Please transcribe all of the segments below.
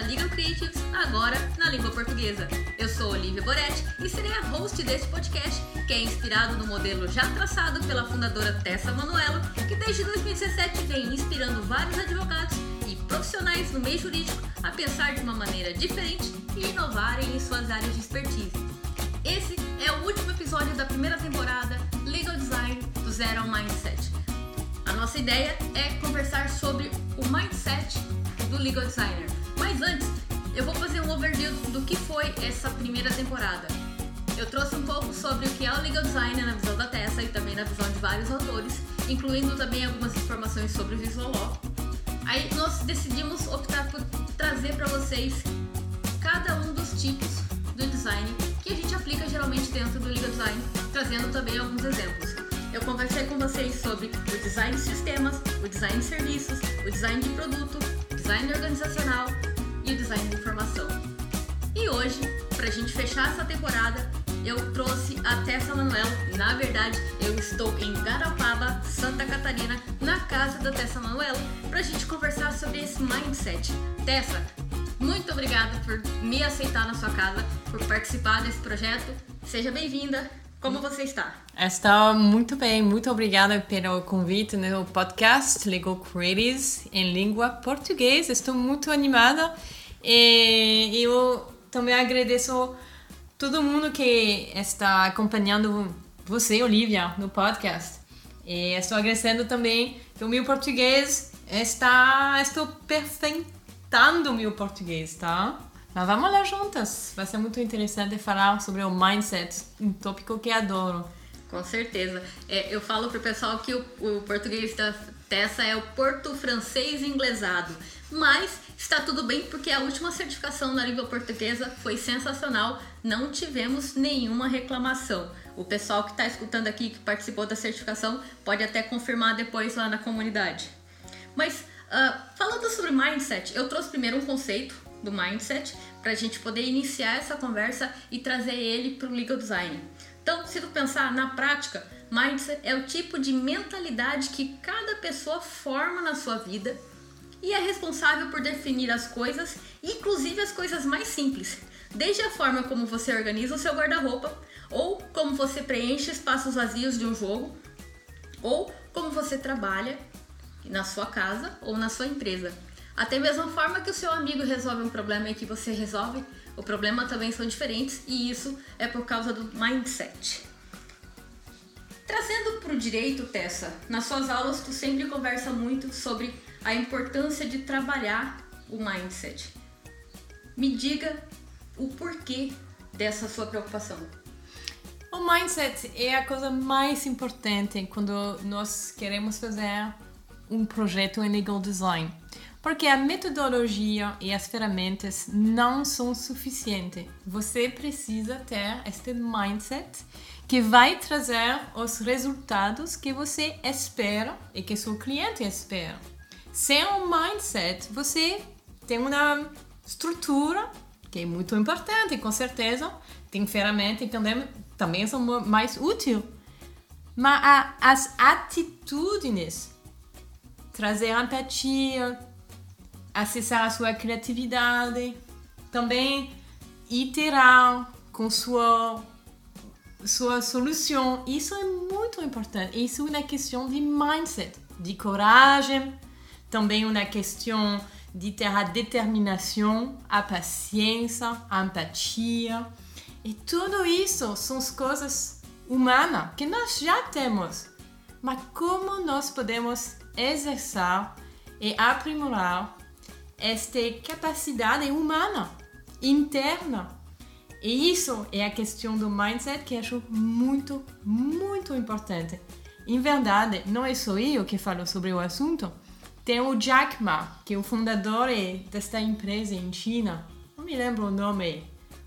da Legal Creatives, agora na língua portuguesa. Eu sou Olivia Boretti e serei a host deste podcast, que é inspirado no modelo já traçado pela fundadora Tessa Manuelo, que desde 2017 vem inspirando vários advogados e profissionais no meio jurídico a pensar de uma maneira diferente e inovarem em suas áreas de expertise. Esse é o último episódio da primeira temporada Legal Design do Zero ao Mindset. A nossa ideia é conversar sobre o mindset do legal designer. Mas antes, eu vou fazer um overview do que foi essa primeira temporada. Eu trouxe um pouco sobre o que é o legal designer na visão da Tessa e também na visão de vários autores, incluindo também algumas informações sobre o visual law. Aí nós decidimos optar por trazer para vocês cada um dos tipos do design que a gente aplica geralmente dentro do legal design, trazendo também alguns exemplos. Eu conversei com vocês sobre o design de sistemas, o design de serviços, o design de produto, design organizacional e o design de informação. E hoje, para a gente fechar essa temporada, eu trouxe a Tessa Manuel. Na verdade, eu estou em Garopaba, Santa Catarina, na casa da Tessa Manuel, para a gente conversar sobre esse mindset. Tessa, muito obrigada por me aceitar na sua casa, por participar desse projeto. Seja bem-vinda. Como você está? Estou muito bem, muito obrigada pelo convite no podcast Legal Creatives em língua portuguesa. Estou muito animada e eu também agradeço todo mundo que está acompanhando você, Olivia, no podcast. E estou agradecendo também que o meu português está, estou perfeitando o meu português, tá? Mas vamos lá juntas. Vai ser muito interessante falar sobre o mindset, um tópico que adoro. Com certeza. É, eu falo pro pessoal que o, o português da Tessa é o porto francês inglesado. Mas está tudo bem porque a última certificação na língua portuguesa foi sensacional. Não tivemos nenhuma reclamação. O pessoal que está escutando aqui, que participou da certificação, pode até confirmar depois lá na comunidade. Mas uh, falando sobre mindset, eu trouxe primeiro um conceito do mindset para a gente poder iniciar essa conversa e trazer ele para o legal design. Então, se tu pensar na prática, mindset é o tipo de mentalidade que cada pessoa forma na sua vida e é responsável por definir as coisas, inclusive as coisas mais simples, desde a forma como você organiza o seu guarda-roupa, ou como você preenche espaços vazios de um jogo, ou como você trabalha na sua casa ou na sua empresa. Até mesma forma que o seu amigo resolve um problema e que você resolve, o problema também são diferentes e isso é por causa do mindset. Trazendo para o direito, Tessa, nas suas aulas tu sempre conversa muito sobre a importância de trabalhar o mindset. Me diga o porquê dessa sua preocupação. O mindset é a coisa mais importante quando nós queremos fazer um projeto em legal design. Porque a metodologia e as ferramentas não são suficientes. Você precisa ter este mindset que vai trazer os resultados que você espera e que seu cliente espera. Sem um mindset, você tem uma estrutura que é muito importante, com certeza. Tem ferramentas que também, também são mais úteis. Mas as atitudes, trazer empatia, acessar a sua criatividade, também iterar com sua sua solução. Isso é muito importante. Isso é uma questão de mindset, de coragem, também uma questão de ter a determinação, a paciência, a empatia. E tudo isso são as coisas humanas que nós já temos. Mas como nós podemos exercer e aprimorar esta capacidade humana interna. E isso é a questão do mindset que acho muito, muito importante. Em verdade, não é só eu que falo sobre o assunto. Tem o Jack Ma, que é o fundador desta empresa em China. Não me lembro o nome.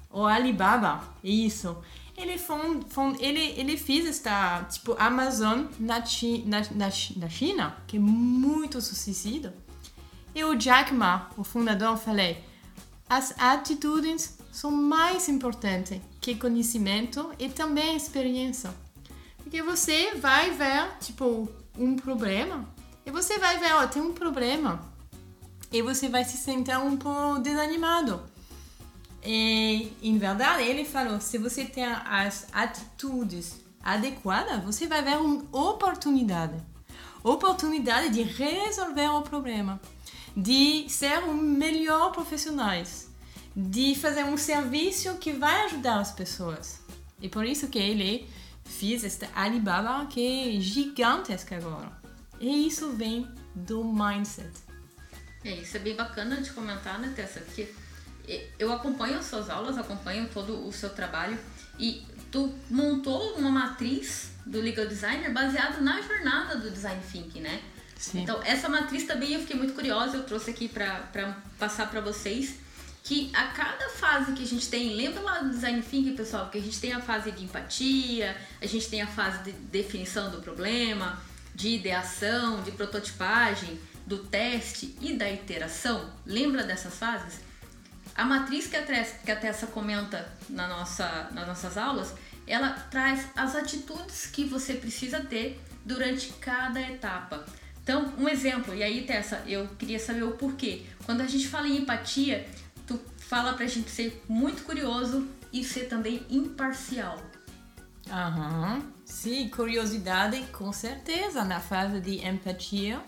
O Alibaba, isso. Ele, fund, fund, ele, ele fez esta, tipo, Amazon na, chi, na, na, na China, que é muito sucedido. E o Jack Ma, o fundador, falei: as atitudes são mais importantes que conhecimento e também experiência. Porque você vai ver, tipo, um problema e você vai ver, ó, tem um problema. e você vai se sentir um pouco desanimado. E, em verdade, ele falou: se você tem as atitudes adequadas, você vai ver uma oportunidade oportunidade de resolver o problema, de ser um melhor profissionais, de fazer um serviço que vai ajudar as pessoas. E por isso que ele fez esta Alibaba que é gigantesca agora. E isso vem do mindset. É, isso é bem bacana de comentar, né, Tessa? Porque eu acompanho as suas aulas, acompanho todo o seu trabalho e tu montou uma matriz do legal designer baseado na jornada do design thinking, né? Sim. Então, essa matriz também eu fiquei muito curiosa, eu trouxe aqui para passar para vocês que a cada fase que a gente tem, lembra lá do design thinking, pessoal, que a gente tem a fase de empatia, a gente tem a fase de definição do problema, de ideação, de prototipagem, do teste e da iteração. Lembra dessas fases? A matriz que a Tessa, que a Tessa comenta na nossa, nas nossas aulas, ela traz as atitudes que você precisa ter durante cada etapa. Então, um exemplo, e aí Tessa, eu queria saber o porquê. Quando a gente fala em empatia, tu fala pra gente ser muito curioso e ser também imparcial. Aham, sim, curiosidade com certeza na fase de empatia.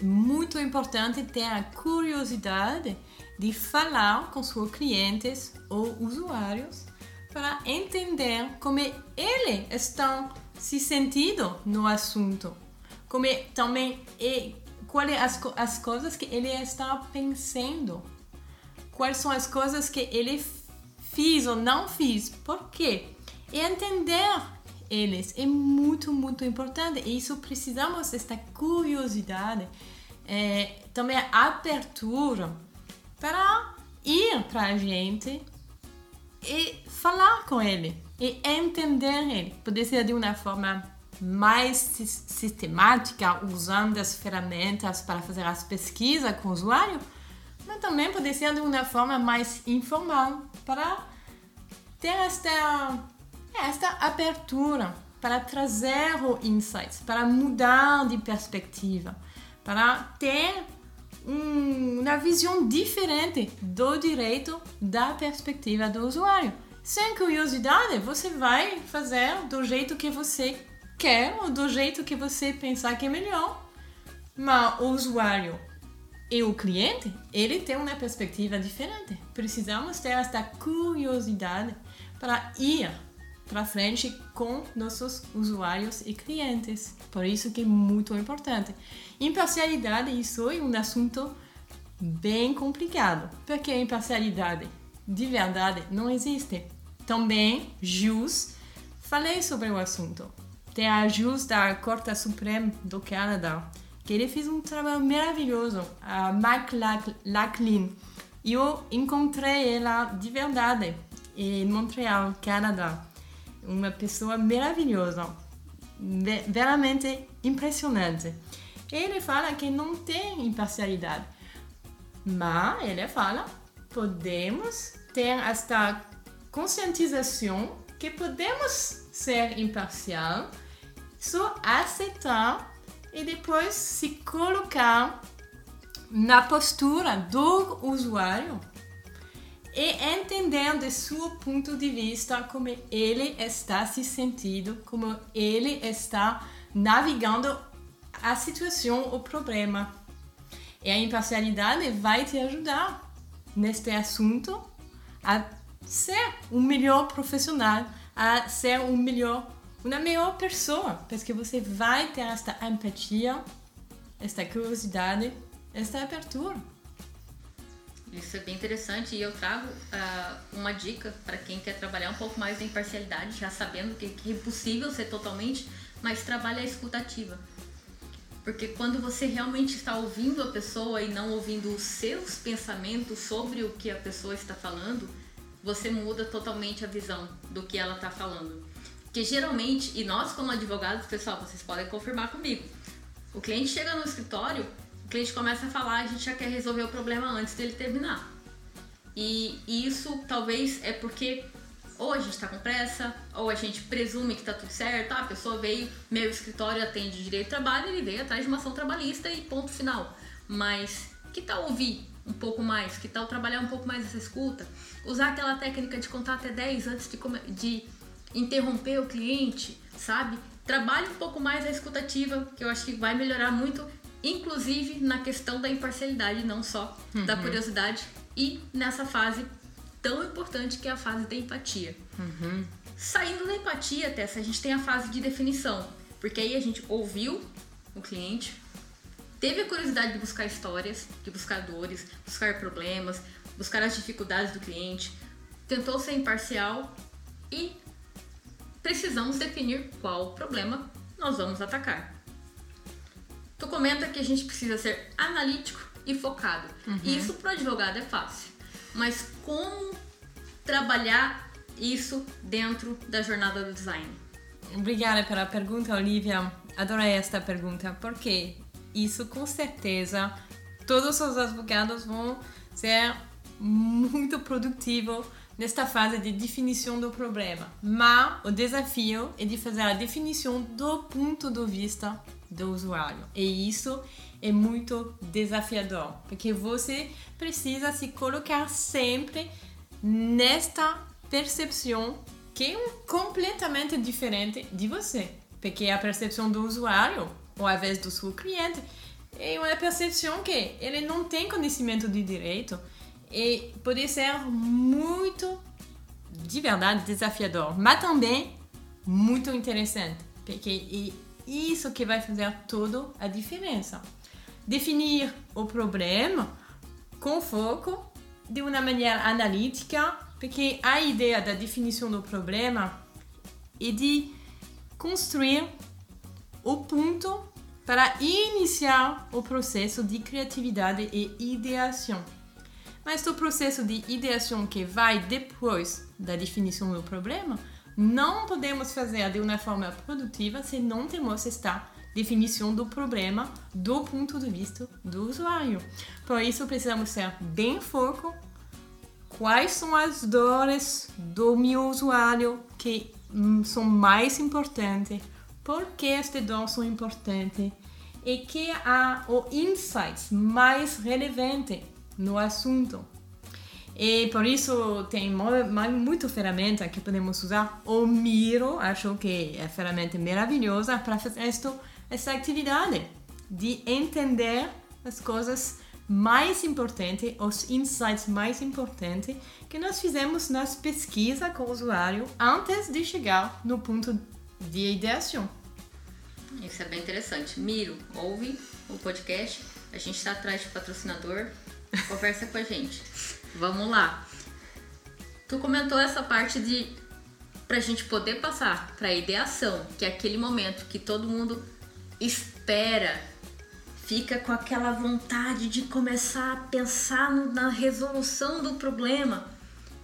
Muito importante ter a curiosidade de falar com seus clientes ou usuários para entender como ele está se sentindo no assunto, como também e quais as, as coisas que ele está pensando, quais são as coisas que ele fez ou não fez, por quê? E entender eles é muito, muito importante. E isso precisamos desta curiosidade, é, também abertura para ir para a gente e falar com ele e entender ele. Pode ser de uma forma mais sistemática, usando as ferramentas para fazer as pesquisas com o usuário, mas também pode ser de uma forma mais informal, para ter esta, esta abertura, para trazer o insights, para mudar de perspectiva, para ter um, uma visão diferente do direito da perspectiva do usuário. Sem curiosidade, você vai fazer do jeito que você quer ou do jeito que você pensar que é melhor. Mas o usuário e o cliente, ele tem uma perspectiva diferente. Precisamos ter esta curiosidade para ir para frente com nossos usuários e clientes. Por isso que é muito importante. Imparcialidade, isso é um assunto bem complicado, porque a imparcialidade de verdade não existe. Também, Jus, falei sobre o assunto. Tem a Jus da Corte Suprema do Canadá, que ele fez um trabalho maravilhoso, a Mac Lachlin. Eu encontrei ela de verdade em Montreal, Canadá. Uma pessoa maravilhosa, veramente impressionante. Ele fala que não tem imparcialidade, mas ele fala podemos ter esta conscientização que podemos ser imparcial, só aceitar e depois se colocar na postura do usuário e entender de seu ponto de vista como ele está se sentindo, como ele está navegando a situação, o problema. E a imparcialidade vai te ajudar neste assunto a ser um melhor profissional, a ser um melhor, uma melhor pessoa, porque você vai ter esta empatia, esta curiosidade, esta abertura. Isso é bem interessante e eu trago uh, uma dica para quem quer trabalhar um pouco mais da imparcialidade, já sabendo que, que é impossível ser totalmente, mas trabalha a escutativa. Porque quando você realmente está ouvindo a pessoa e não ouvindo os seus pensamentos sobre o que a pessoa está falando, você muda totalmente a visão do que ela está falando. Porque geralmente, e nós como advogados, pessoal, vocês podem confirmar comigo, o cliente chega no escritório, o cliente começa a falar, a gente já quer resolver o problema antes dele terminar. E, e isso talvez é porque ou a gente está com pressa, ou a gente presume que está tudo certo, ah, a pessoa veio, meu escritório atende direito de trabalho, ele veio atrás de uma ação trabalhista e ponto final. Mas que tal ouvir um pouco mais? Que tal trabalhar um pouco mais essa escuta? Usar aquela técnica de contar até 10 antes de, de interromper o cliente, sabe? Trabalhe um pouco mais a escutativa, que eu acho que vai melhorar muito, inclusive na questão da imparcialidade, não só uhum. da curiosidade, e nessa fase tão importante que é a fase da empatia. Uhum. Saindo da empatia, Tessa, a gente tem a fase de definição, porque aí a gente ouviu o cliente, teve a curiosidade de buscar histórias, de buscar dores, buscar problemas, buscar as dificuldades do cliente, tentou ser imparcial e precisamos definir qual problema nós vamos atacar. Tu comenta que a gente precisa ser analítico e focado. Uhum. Isso para o advogado é fácil, mas como trabalhar isso dentro da jornada do design? Obrigada pela pergunta, Olivia. Adorei esta pergunta, porque isso com certeza todos os advogados vão ser muito produtivos nesta fase de definição do problema. Mas o desafio é de fazer a definição do ponto de vista do usuário. E isso é muito desafiador, porque você precisa se colocar sempre nesta percepção que é completamente diferente de você. Porque a percepção do usuário, ou a vez do seu cliente, é uma percepção que ele não tem conhecimento de direito e pode ser muito, de verdade, desafiador, mas também muito interessante, porque é isso que vai fazer toda a diferença. Definir o problema com foco de uma maneira analítica, porque a ideia da definição do problema é de construir o ponto para iniciar o processo de criatividade e ideação. Mas o processo de ideação que vai depois da definição do problema, não podemos fazer de uma forma produtiva se não temos esta definição do problema do ponto de vista do usuário. Por isso, precisamos ser bem foco. Quais são as dores do meu usuário que hum, são mais importantes, por que estas dores são importantes? E que há o insights mais relevante no assunto. E por isso tem muita ferramenta que podemos usar. O Miro, acho que é ferramenta maravilhosa para fazer esta, essa atividade de entender as coisas mais importantes, os insights mais importantes que nós fizemos nas pesquisas com o usuário antes de chegar no ponto de ideação. Isso é bem interessante. Miro, ouve o podcast. A gente está atrás de patrocinador. Conversa com a gente. Vamos lá. Tu comentou essa parte de pra gente poder passar pra ideação, que é aquele momento que todo mundo espera, fica com aquela vontade de começar a pensar na resolução do problema,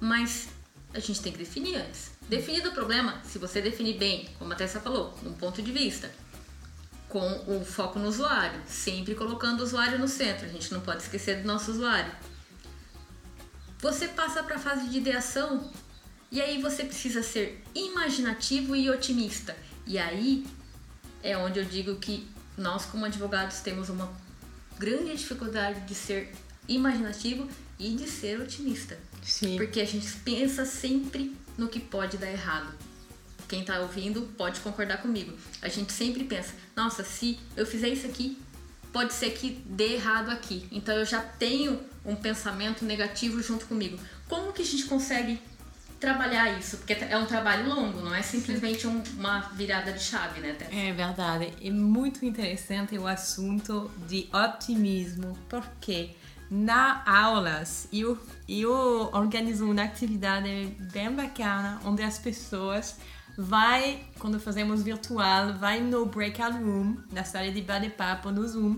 mas a gente tem que definir antes. Definido o problema, se você definir bem, como a Tessa falou, num ponto de vista, com o foco no usuário, sempre colocando o usuário no centro, a gente não pode esquecer do nosso usuário. Você passa para a fase de ideação e aí você precisa ser imaginativo e otimista. E aí é onde eu digo que nós, como advogados, temos uma grande dificuldade de ser imaginativo e de ser otimista. Sim. Porque a gente pensa sempre no que pode dar errado quem está ouvindo pode concordar comigo. A gente sempre pensa, nossa, se eu fizer isso aqui, pode ser que dê errado aqui. Então eu já tenho um pensamento negativo junto comigo. Como que a gente consegue trabalhar isso? Porque é um trabalho longo, não é simplesmente um, uma virada de chave, né, Tessa? É verdade. É muito interessante o assunto de otimismo, porque na aulas eu, eu organizo uma atividade bem bacana onde as pessoas vai, quando fazemos virtual, vai no breakout room, na sala de bate-papo no Zoom,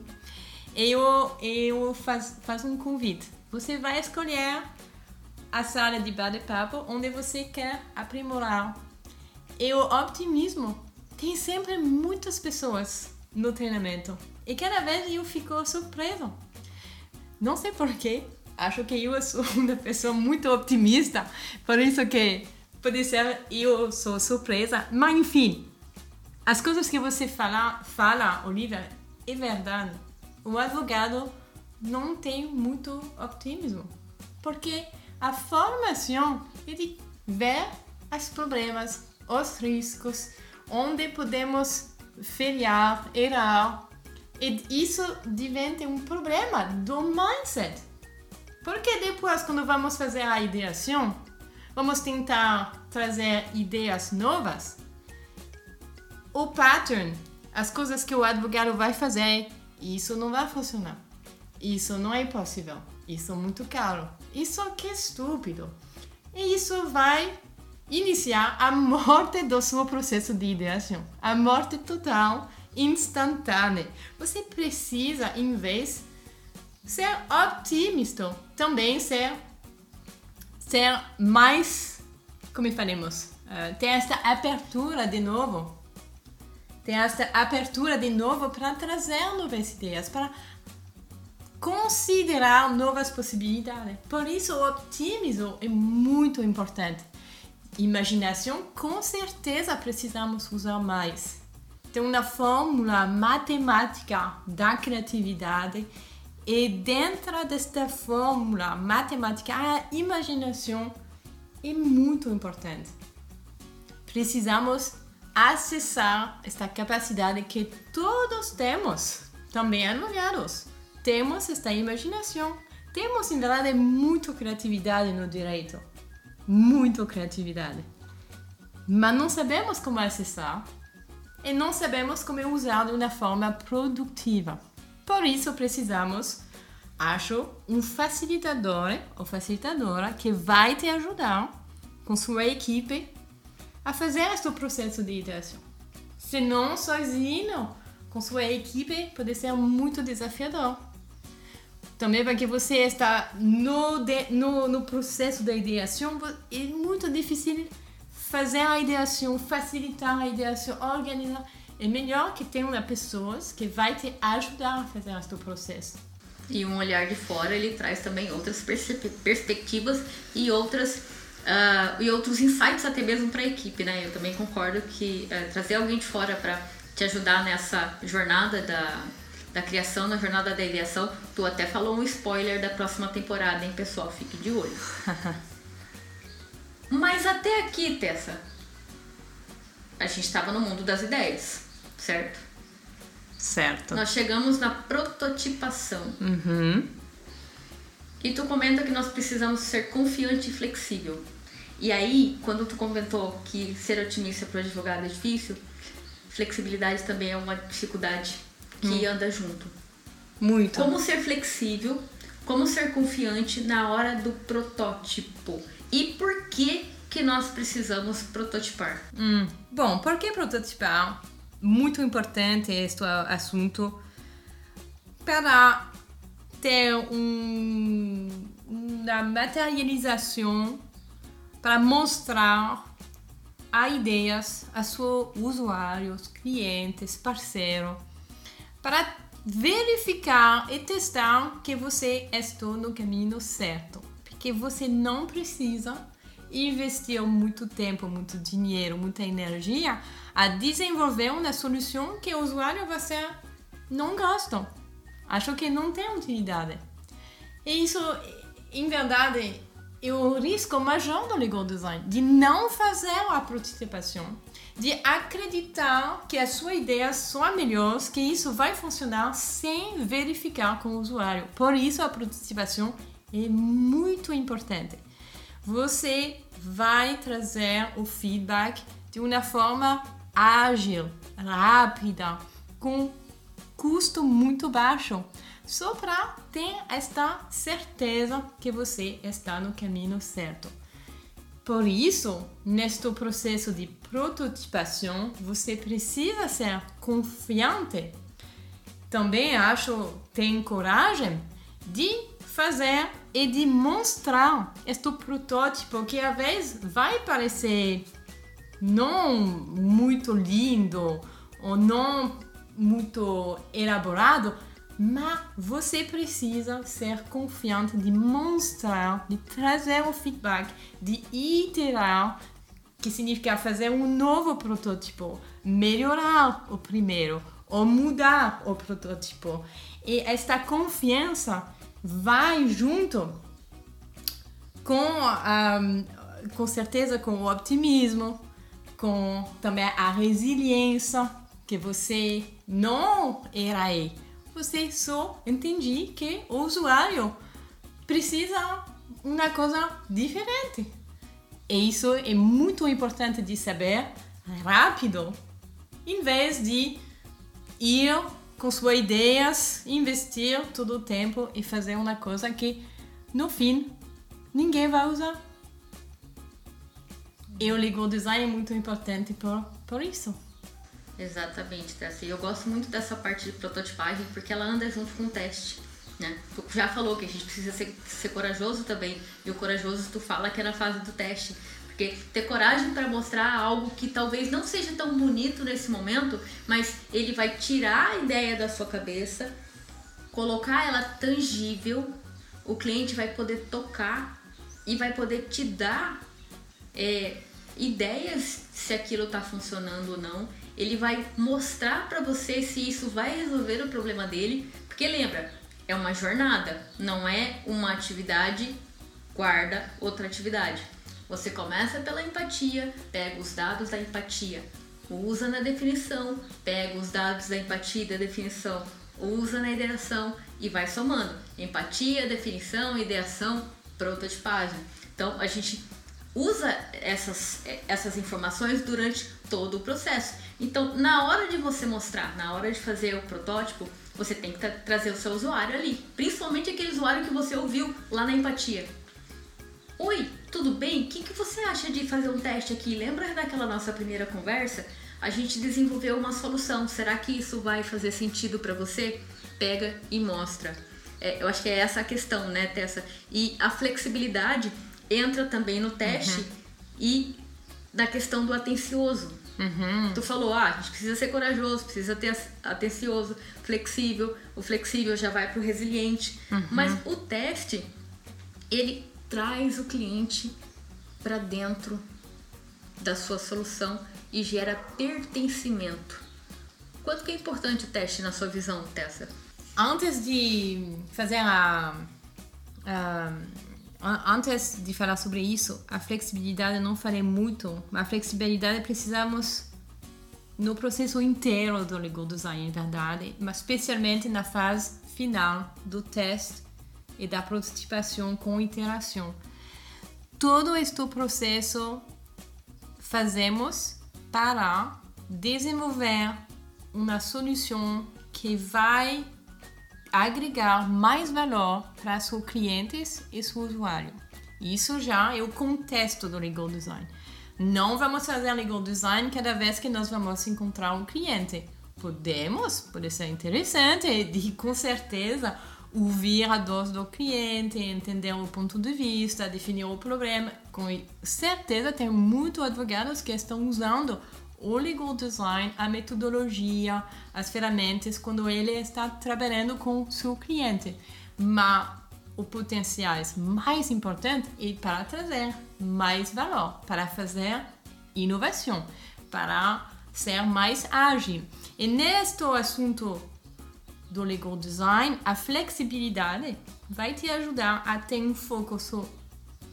eu, eu faço um convite. Você vai escolher a sala de bate-papo onde você quer aprimorar. E o optimismo tem sempre muitas pessoas no treinamento. E cada vez eu fico surpreso. Não sei porquê, acho que eu sou uma pessoa muito otimista, por isso que pode ser eu sou surpresa, mas enfim, as coisas que você fala, fala Olivia, é verdade. O advogado não tenho muito otimismo. Porque a formação é de ver os problemas, os riscos, onde podemos falhar, errar. E isso diventa um problema do mindset. Porque depois, quando vamos fazer a ideação, vamos tentar trazer ideias novas, o pattern, as coisas que o advogado vai fazer, isso não vai funcionar. Isso não é possível. Isso é muito caro. Isso aqui é estúpido. E isso vai iniciar a morte do seu processo de ideação. A morte total, instantânea. Você precisa, em vez ser otimista, também ser ser mais, como falamos, uh, ter esta abertura de novo, ter esta abertura de novo para trazer novas ideias, para considerar novas possibilidades. Por isso, o otimismo é muito importante. Imaginação, com certeza, precisamos usar mais. Tem uma fórmula matemática da criatividade e dentro desta fórmula matemática, a imaginação é muito importante. Precisamos acessar esta capacidade que todos temos, também advogados temos esta imaginação. Temos, em verdade, muito criatividade no direito. Muito criatividade. Mas não sabemos como acessar e não sabemos como usar de uma forma produtiva. Por isso, precisamos, acho, um facilitador ou facilitadora que vai te ajudar com sua equipe a fazer este processo de ideação. Se não sozinho, com sua equipe, pode ser muito desafiador também porque você está no, de, no, no processo da ideação, é muito difícil fazer a ideação, facilitar a ideação, organizar. É melhor que tenha pessoas que vai te ajudar a fazer este processo. E um olhar de fora, ele traz também outras perspectivas e outras uh, e outros insights até mesmo para a equipe, né? Eu também concordo que uh, trazer alguém de fora para te ajudar nessa jornada da da criação na jornada da ideação. Tu até falou um spoiler da próxima temporada, hein, pessoal? Fique de olho. Mas até aqui, Tessa, a gente estava no mundo das ideias, certo? Certo. Nós chegamos na prototipação. Uhum. E tu comenta que nós precisamos ser confiante e flexível. E aí, quando tu comentou que ser otimista para o advogado é difícil, flexibilidade também é uma dificuldade que hum. anda junto. Muito. Como ser flexível, como ser confiante na hora do protótipo. E por que que nós precisamos prototipar? Hum. Bom, por que prototipar? Muito importante este assunto para ter um, uma materialização para mostrar a ideias a seus usuários, clientes, parceiros para verificar e testar que você está no caminho certo. Porque você não precisa investir muito tempo, muito dinheiro, muita energia a desenvolver uma solução que o usuário você não gosta. Acho que não tem utilidade. E isso, em verdade, é o risco maior do legal design, de não fazer a participação de acreditar que a sua ideia são melhores, que isso vai funcionar sem verificar com o usuário. Por isso a participação é muito importante. Você vai trazer o feedback de uma forma ágil, rápida, com custo muito baixo, só para ter esta certeza que você está no caminho certo. Por isso, neste processo de prototipação, você precisa ser confiante. Também acho tem coragem de fazer e de mostrar este protótipo que às vezes vai parecer não muito lindo ou não muito elaborado, mas você precisa ser confiante de mostrar, de trazer o feedback, de iterar, que significa fazer um novo protótipo, melhorar o primeiro, ou mudar o protótipo. E esta confiança vai junto com, um, com certeza, com o optimismo, com também a resiliência, que você não era aí. Você só entende que o usuário precisa uma coisa diferente. E isso é muito importante de saber rápido, em vez de ir suas ideias, investir todo o tempo e fazer uma coisa que no fim ninguém vai usar. E o legal design muito importante por, por isso. Exatamente, Tessa. E eu gosto muito dessa parte de prototipagem porque ela anda junto com o teste. Né? Tu já falou que a gente precisa ser, ser corajoso também. E o corajoso tu fala que é na fase do teste. Porque ter coragem para mostrar algo que talvez não seja tão bonito nesse momento, mas ele vai tirar a ideia da sua cabeça, colocar ela tangível, o cliente vai poder tocar e vai poder te dar é, ideias se aquilo está funcionando ou não. Ele vai mostrar para você se isso vai resolver o problema dele, porque lembra, é uma jornada, não é uma atividade guarda outra atividade. Você começa pela empatia, pega os dados da empatia, usa na definição, pega os dados da empatia e da definição, usa na ideação e vai somando. Empatia, definição, ideação, prototipagem. Então a gente usa essas, essas informações durante todo o processo. Então, na hora de você mostrar, na hora de fazer o protótipo, você tem que tra trazer o seu usuário ali, principalmente aquele usuário que você ouviu lá na empatia. Oi, tudo bem? O que, que você acha de fazer um teste aqui? Lembra daquela nossa primeira conversa? A gente desenvolveu uma solução. Será que isso vai fazer sentido para você? Pega e mostra. É, eu acho que é essa a questão, né, Tessa? E a flexibilidade entra também no teste uhum. e da questão do atencioso. Uhum. Tu falou, ah, a gente precisa ser corajoso, precisa ter atencioso, flexível. O flexível já vai para o resiliente. Uhum. Mas o teste, ele traz o cliente para dentro da sua solução e gera pertencimento. Quanto que é importante o teste na sua visão, Tessa? Antes de fazer a, a antes de falar sobre isso, a flexibilidade não falei muito. A flexibilidade precisamos no processo inteiro do legal design, é verdade, mas especialmente na fase final do teste e da prototipação com interação. Todo este processo fazemos para desenvolver uma solução que vai agregar mais valor para seus clientes e seu usuário. Isso já é o contexto do legal design. Não vamos fazer legal design cada vez que nós vamos encontrar um cliente. Podemos, pode ser interessante e com certeza ouvir a dor do cliente, entender o ponto de vista, definir o problema. Com certeza tem muitos advogados que estão usando o legal design, a metodologia, as ferramentas quando ele está trabalhando com seu cliente. Mas o potencial mais importante é para trazer mais valor, para fazer inovação, para ser mais ágil. E neste assunto do legal design, a flexibilidade vai te ajudar a ter um foco só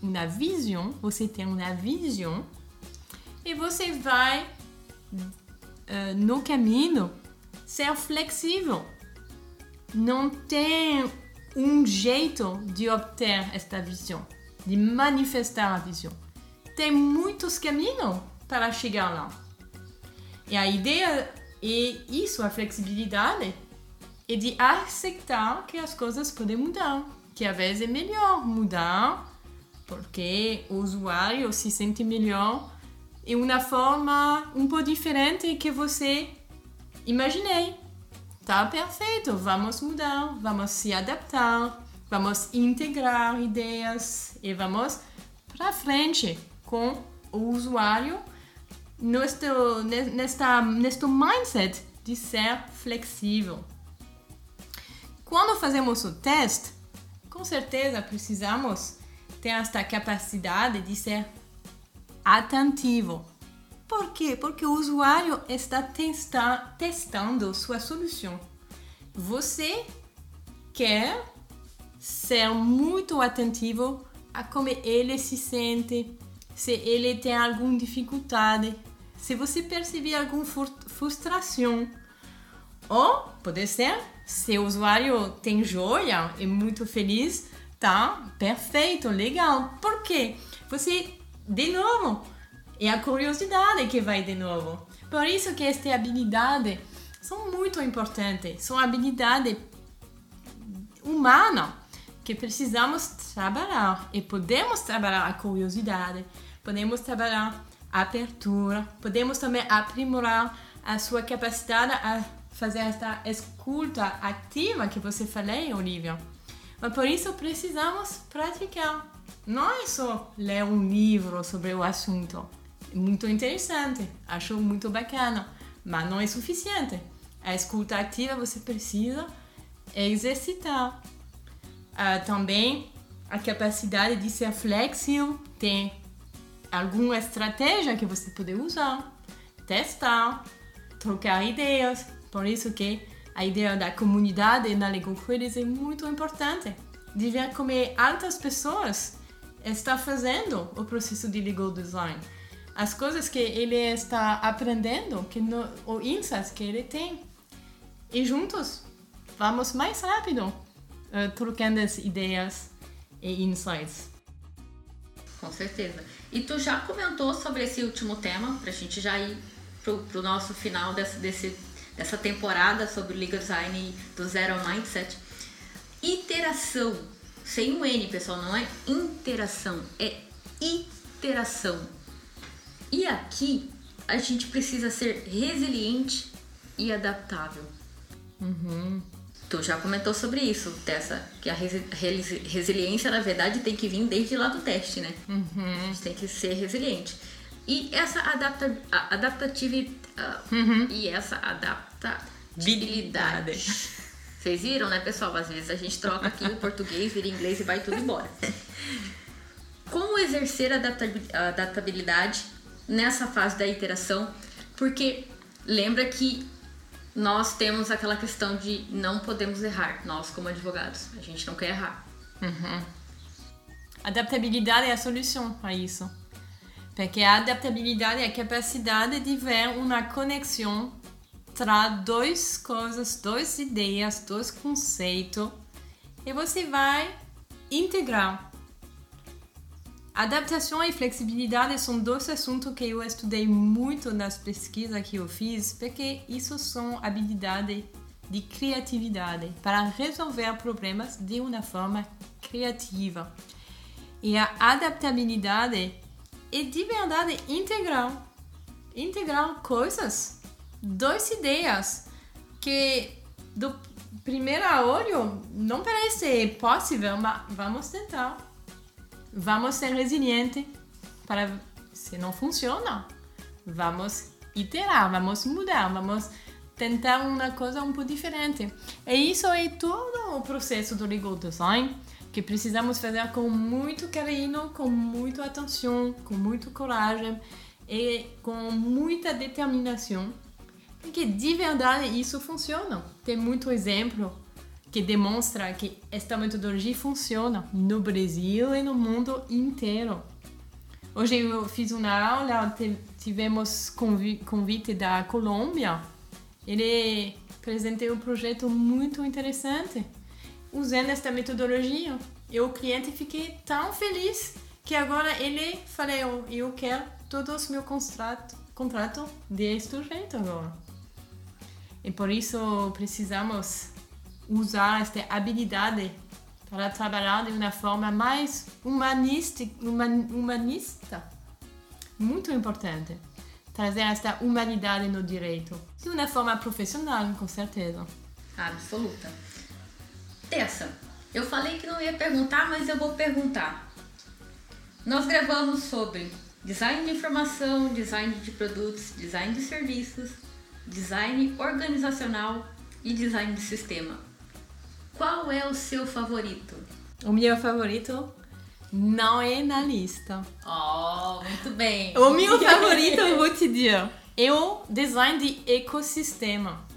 na visão, você tem uma visão e você vai uh, no caminho ser flexível. Não tem um jeito de obter esta visão, de manifestar a visão. Tem muitos caminhos para chegar lá. E a ideia é isso, a flexibilidade e de aceitar que as coisas podem mudar, que às vezes é melhor mudar, porque o usuário se sente melhor em uma forma um pouco diferente que você imaginei. Tá perfeito, vamos mudar, vamos se adaptar, vamos integrar ideias e vamos para frente com o usuário neste, nesta, neste mindset de ser flexível. Quando fazemos o teste, com certeza precisamos ter esta capacidade de ser atentivo. Por quê? Porque o usuário está testa testando sua solução. Você quer ser muito atentivo a como ele se sente, se ele tem alguma dificuldade, se você perceber alguma frustração. Ou pode ser, se o usuário tem joia e muito feliz, tá perfeito, legal. Por quê? Você, de novo, é a curiosidade que vai de novo. Por isso que esta habilidade são muito importantes. São habilidades humanas que precisamos trabalhar. E podemos trabalhar a curiosidade, podemos trabalhar a abertura, podemos também aprimorar a sua capacidade a fazer esta escuta ativa que você falou, Olivia. Mas por isso precisamos praticar. Não é só ler um livro sobre o assunto. É muito interessante, acho muito bacana, mas não é suficiente. A escuta ativa você precisa exercitar. Uh, também a capacidade de ser flexível, tem alguma estratégia que você pode usar, testar, trocar ideias. Por isso que a ideia da comunidade na Lego Quiz é muito importante. De ver como altas pessoas estão fazendo o processo de Lego Design. As coisas que ele está aprendendo, que no, o insights que ele tem. E juntos vamos mais rápido uh, trocando as ideias e insights. Com certeza. E tu já comentou sobre esse último tema, para a gente já ir pro, pro nosso final desse, desse, dessa temporada sobre o Legal Design do Zero Mindset. Iteração, sem um N, pessoal, não é interação, é iteração. E aqui a gente precisa ser resiliente e adaptável. Uhum. Tu já comentou sobre isso, Tessa, que a resi resiliência, na verdade, tem que vir desde lá do teste, né? Uhum. A gente tem que ser resiliente. E essa adapta adaptatividade. Uh, uhum. E essa adaptabilidade. Vocês viram, né, pessoal? Às vezes a gente troca aqui o português, vira inglês e vai tudo embora. Como exercer a adaptabilidade nessa fase da iteração? Porque lembra que nós temos aquela questão de não podemos errar, nós como advogados. A gente não quer errar. Uhum. Adaptabilidade é a solução a isso. Porque a adaptabilidade é a capacidade de ver uma conexão entre duas coisas, duas ideias, dois conceitos e você vai integrar Adaptação e flexibilidade são dois assuntos que eu estudei muito nas pesquisas que eu fiz, porque isso são habilidades de criatividade para resolver problemas de uma forma criativa. E a adaptabilidade é de verdade integral. Integrar coisas, duas ideias que do primeiro olho não parece possível, mas vamos tentar vamos ser resilientes para se não funciona, vamos iterar, vamos mudar, vamos tentar uma coisa um pouco diferente. E isso é todo o processo do legal design que precisamos fazer com muito carinho, com muita atenção, com muita coragem e com muita determinação, porque de verdade isso funciona. Tem muito exemplo que demonstra que esta metodologia funciona no Brasil e no mundo inteiro. Hoje eu fiz uma aula, tivemos convite da Colômbia. Ele apresentou um projeto muito interessante usando esta metodologia. E o cliente fiquei tão feliz que agora ele falou, eu quero todos os meus contratos contrato deste jeito agora. E por isso precisamos usar esta habilidade para trabalhar de uma forma mais humanista, humanista. Muito importante. Trazer esta humanidade no direito. De uma forma profissional, com certeza. Absoluta. Tessa, eu falei que não ia perguntar, mas eu vou perguntar. Nós gravamos sobre design de informação, design de produtos, design de serviços, design organizacional e design de sistema. Qual é o seu favorito? O meu favorito não é na lista. Oh, muito bem. O meu favorito, eu vou te dizer, é o design de ecossistema.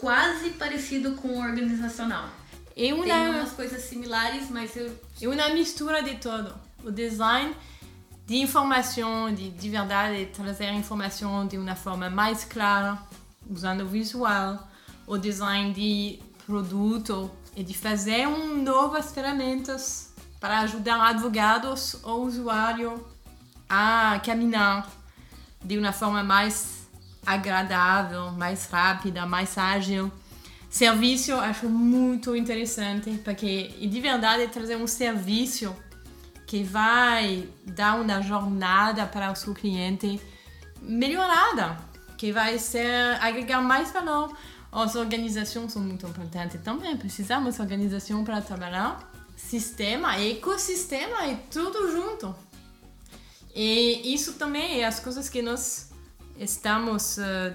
Quase parecido com o organizacional. É uma, Tem umas coisas similares, mas eu. é uma mistura de tudo. O design de informação, de, de verdade, trazer informação de uma forma mais clara, usando o visual. O design de produto e de fazer um, novas ferramentas para ajudar advogados ou usuário a caminhar de uma forma mais agradável, mais rápida, mais ágil. Serviço acho muito interessante, porque de verdade trazer um serviço que vai dar uma jornada para o seu cliente melhorada, que vai ser agregar mais valor. As organizações são muito importantes também, precisamos de organização para trabalhar. Sistema, ecossistema e tudo junto. E isso também é as coisas que nós estamos uh,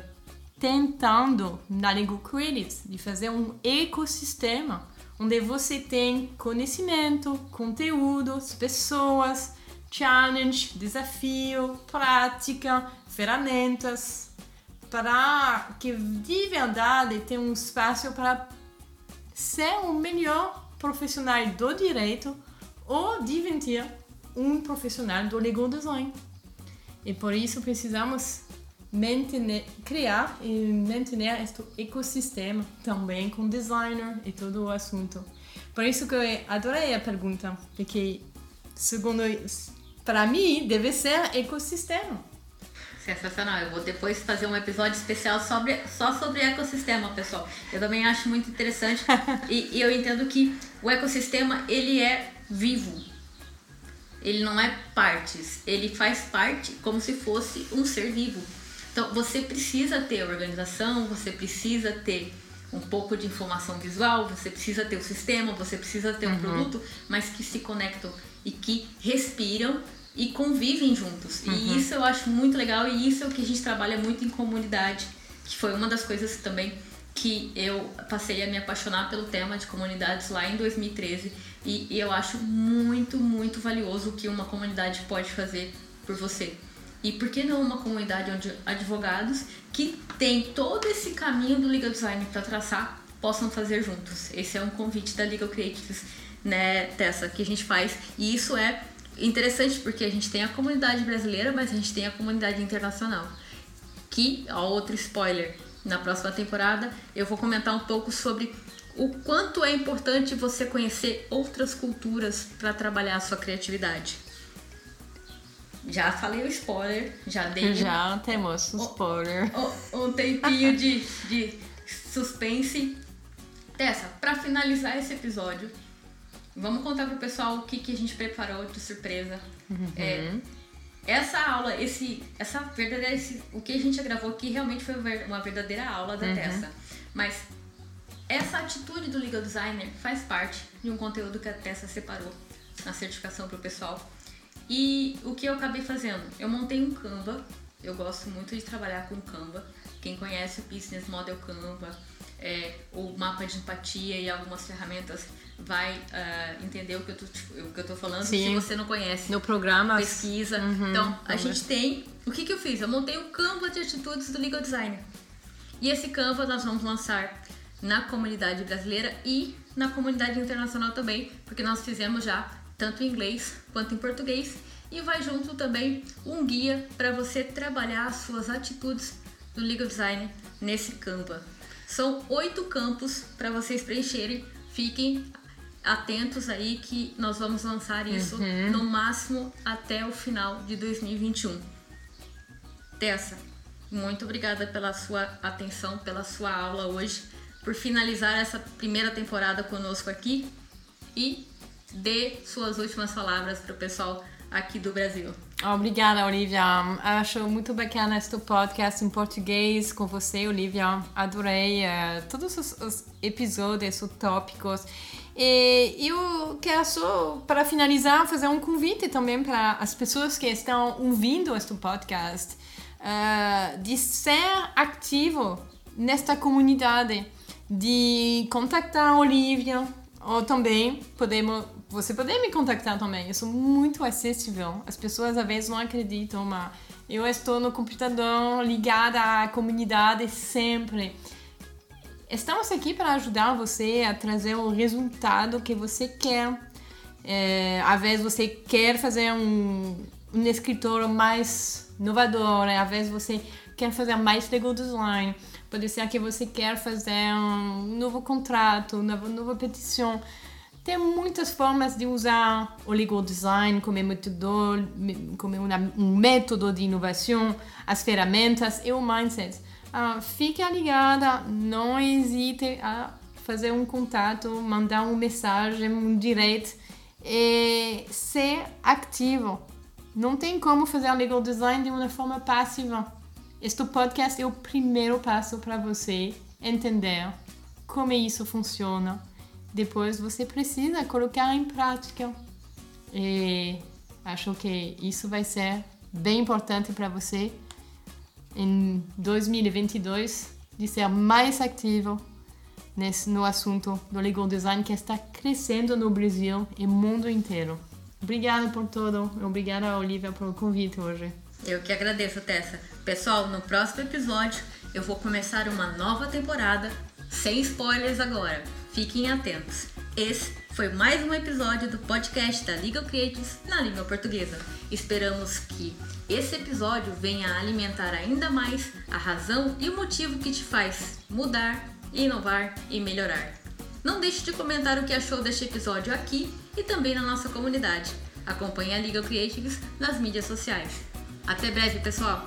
tentando na Lego Credits, de fazer um ecossistema onde você tem conhecimento, conteúdos, pessoas, challenge, desafio, prática, ferramentas, para que de verdade tenha um espaço para ser o melhor profissional do direito ou divertir um profissional do legal design. E por isso precisamos manter, criar e manter este ecossistema também com designer e todo o assunto. Por isso que eu adorei a pergunta, porque segundo para mim deve ser ecossistema. Sensacional. Eu vou depois fazer um episódio especial sobre, só sobre ecossistema, pessoal. Eu também acho muito interessante e, e eu entendo que o ecossistema ele é vivo. Ele não é partes. Ele faz parte como se fosse um ser vivo. Então você precisa ter organização, você precisa ter um pouco de informação visual, você precisa ter o sistema, você precisa ter um uhum. produto, mas que se conectam e que respiram e convivem juntos. Uhum. E isso eu acho muito legal e isso é o que a gente trabalha muito em comunidade, que foi uma das coisas também que eu passei a me apaixonar pelo tema de comunidades lá em 2013 e, e eu acho muito, muito valioso o que uma comunidade pode fazer por você. E por que não uma comunidade onde advogados que tem todo esse caminho do legal design para traçar possam fazer juntos? Esse é um convite da Legal Creatives, né, Tessa, que a gente faz. E isso é interessante porque a gente tem a comunidade brasileira, mas a gente tem a comunidade internacional. Que, ó, outro spoiler, na próxima temporada eu vou comentar um pouco sobre o quanto é importante você conhecer outras culturas para trabalhar a sua criatividade. Já falei o spoiler, já dei. Já temos um spoiler. Um, um tempinho de, de suspense. Tessa, para finalizar esse episódio, Vamos contar pro pessoal o que, que a gente preparou de surpresa. Uhum. É, essa aula, esse, essa verdadeira, esse, o que a gente gravou aqui realmente foi uma verdadeira aula da uhum. Tessa. Mas essa atitude do legal designer faz parte de um conteúdo que a Tessa separou na certificação pro pessoal. E o que eu acabei fazendo? Eu montei um Canva. Eu gosto muito de trabalhar com Canva. Quem conhece o Business Model Canva, é, o mapa de empatia e algumas ferramentas vai uh, entender o que eu tô, tipo, o que eu tô falando. Sim. Se você não conhece, no programa pesquisa. Uhum, então, a gente tem. O que, que eu fiz? Eu montei um Canva de atitudes do Legal Designer. E esse Canva nós vamos lançar na comunidade brasileira e na comunidade internacional também, porque nós fizemos já tanto em inglês quanto em português. E vai junto também um guia para você trabalhar as suas atitudes do Legal Design nesse Canva. São oito campos para vocês preencherem. Fiquem atentos aí que nós vamos lançar isso uhum. no máximo até o final de 2021. Tessa, muito obrigada pela sua atenção, pela sua aula hoje, por finalizar essa primeira temporada conosco aqui e dê suas últimas palavras para o pessoal aqui do Brasil. Obrigada, Olivia. Acho muito bacana este podcast em português com você, Olivia. Adorei uh, todos os, os episódios, os tópicos. E eu quero só, para finalizar, fazer um convite também para as pessoas que estão ouvindo este podcast uh, de ser ativo nesta comunidade, de contactar a Olivia Ou também podemos, você pode me contactar também. Eu sou muito acessível. As pessoas às vezes não acreditam, mas eu estou no computador ligada à comunidade sempre. Estamos aqui para ajudar você a trazer o resultado que você quer. É, às vezes você quer fazer um, um escritor mais inovador, às vezes você quer fazer mais legal design. Pode ser que você quer fazer um novo contrato, uma nova petição. Tem muitas formas de usar o legal design como método, como um método de inovação, as ferramentas e o mindset. Uh, fique ligada, não hesite a fazer um contato, mandar uma mensagem, um direct e ser ativo. Não tem como fazer legal design de uma forma passiva. Este podcast é o primeiro passo para você entender como isso funciona. Depois você precisa colocar em prática. E acho que isso vai ser bem importante para você em 2022 de ser mais ativo nesse, no assunto do legal design que está crescendo no Brasil e mundo inteiro. Obrigada por tudo. Obrigada, Olivia, pelo convite hoje. Eu que agradeço, Tessa. Pessoal, no próximo episódio eu vou começar uma nova temporada, sem spoilers agora. Fiquem atentos. Esse foi mais um episódio do podcast da Legal Creatives na língua portuguesa. Esperamos que esse episódio venha a alimentar ainda mais a razão e o motivo que te faz mudar, inovar e melhorar. Não deixe de comentar o que achou deste episódio aqui e também na nossa comunidade. Acompanhe a Legal Creatives nas mídias sociais. Até breve, pessoal!